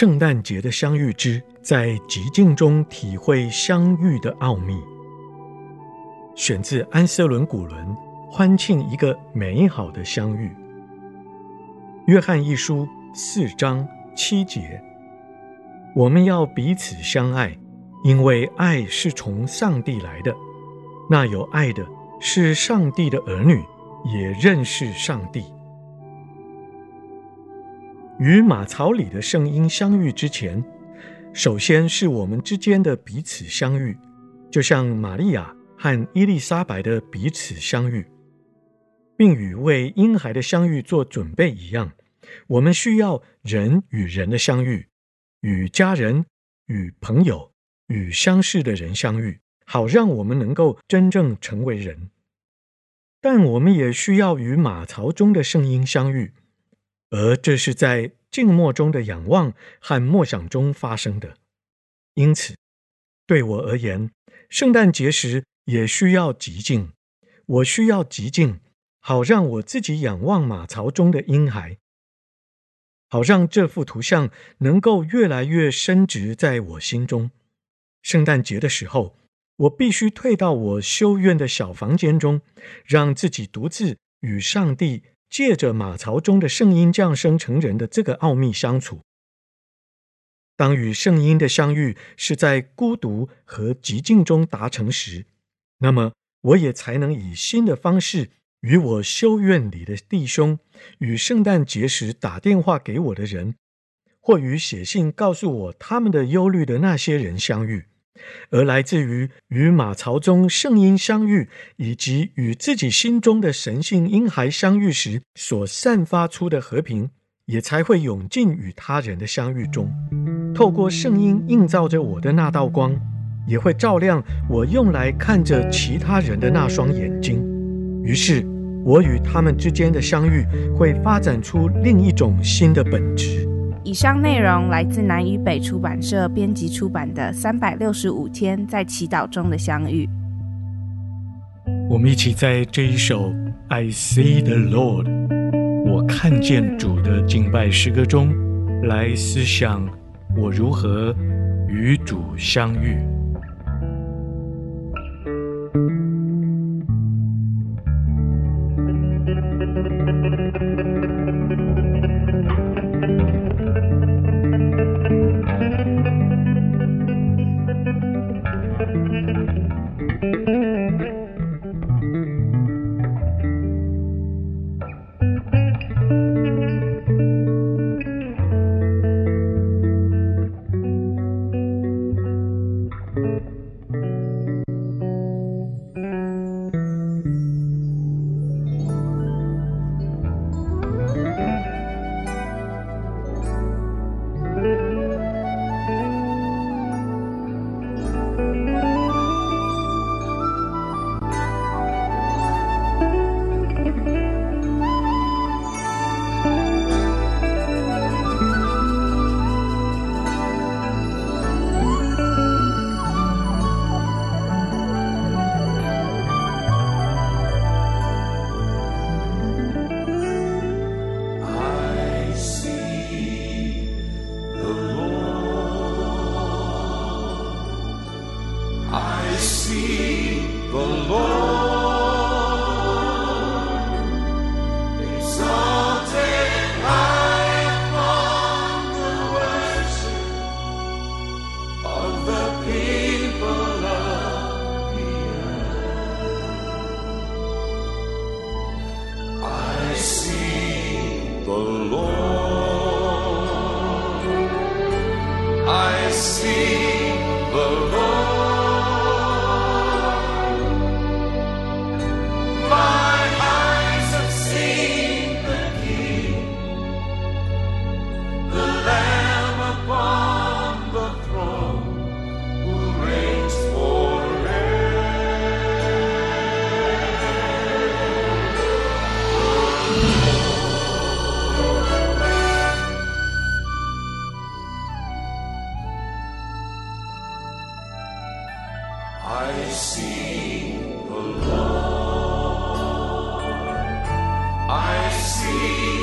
圣诞节的相遇之，在寂静中体会相遇的奥秘。选自安瑟伦·古伦《欢庆一个美好的相遇》。约翰一书四章七节：我们要彼此相爱，因为爱是从上帝来的。那有爱的，是上帝的儿女，也认识上帝。与马槽里的声音相遇之前，首先是我们之间的彼此相遇，就像玛利亚和伊丽莎白的彼此相遇，并与为婴孩的相遇做准备一样，我们需要人与人的相遇，与家人、与朋友、与相识的人相遇，好让我们能够真正成为人。但我们也需要与马槽中的声音相遇。而这是在静默中的仰望和默想中发生的，因此，对我而言，圣诞节时也需要寂静。我需要寂静，好让我自己仰望马槽中的婴孩，好让这幅图像能够越来越深植在我心中。圣诞节的时候，我必须退到我修院的小房间中，让自己独自与上帝。借着马槽中的圣婴降生成人的这个奥秘相处，当与圣婴的相遇是在孤独和寂静中达成时，那么我也才能以新的方式与我修院里的弟兄、与圣诞节时打电话给我的人，或与写信告诉我他们的忧虑的那些人相遇。而来自于与马槽中圣婴相遇，以及与自己心中的神性婴孩相遇时所散发出的和平，也才会涌进与他人的相遇中。透过圣婴映照着我的那道光，也会照亮我用来看着其他人的那双眼睛。于是，我与他们之间的相遇会发展出另一种新的本质。以上内容来自南与北出版社编辑出版的《三百六十五天在祈祷中的相遇》。我们一起在这一首《I See the Lord》我看见主的敬拜诗歌中，来思想我如何与主相遇。I see.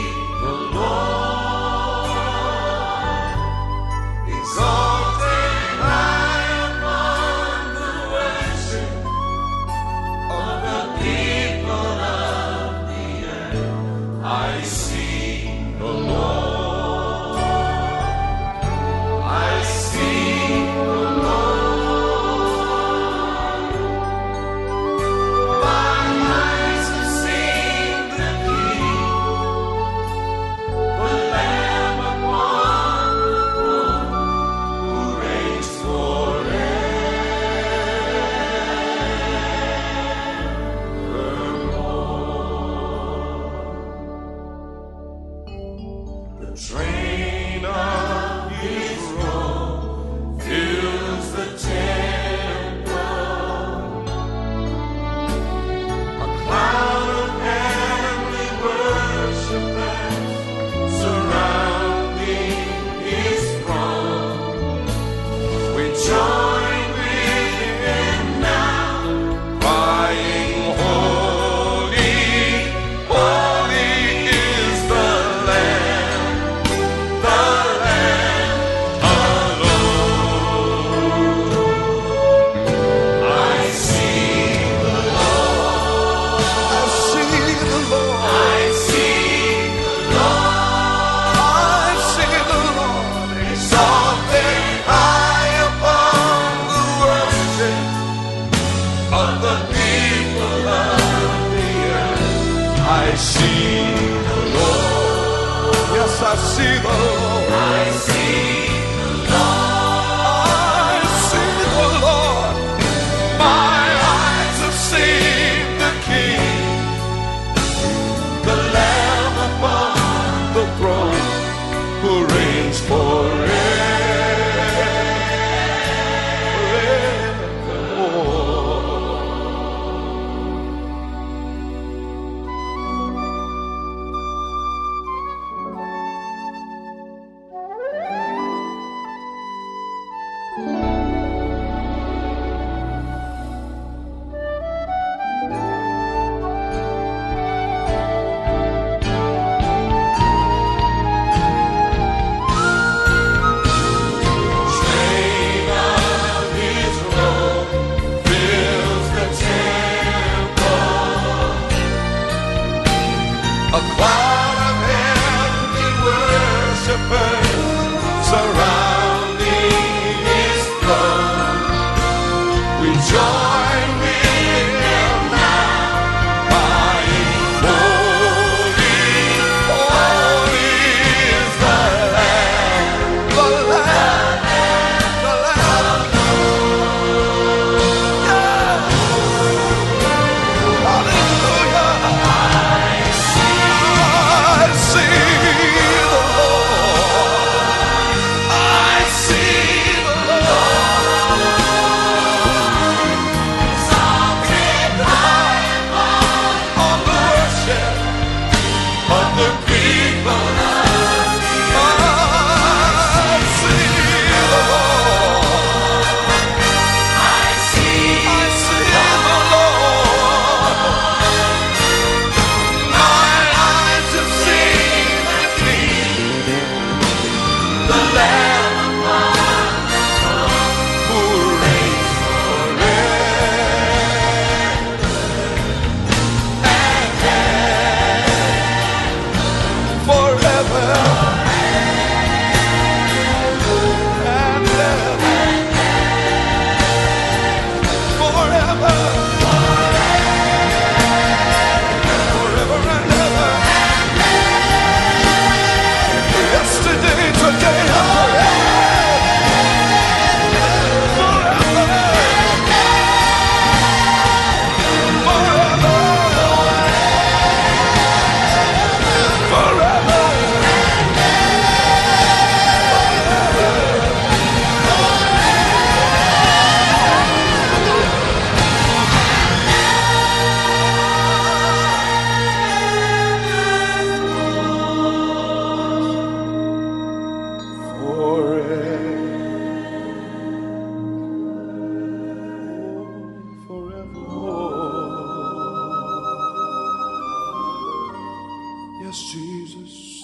Jesus.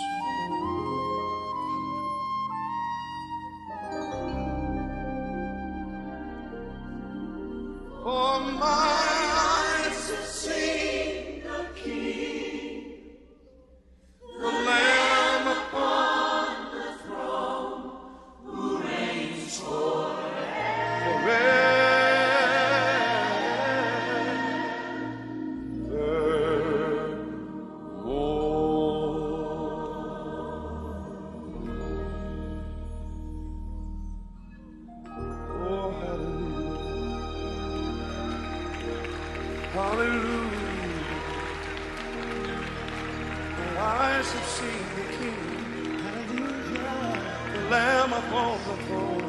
The Lamb upon the throne.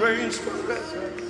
Reigns forever. Forever.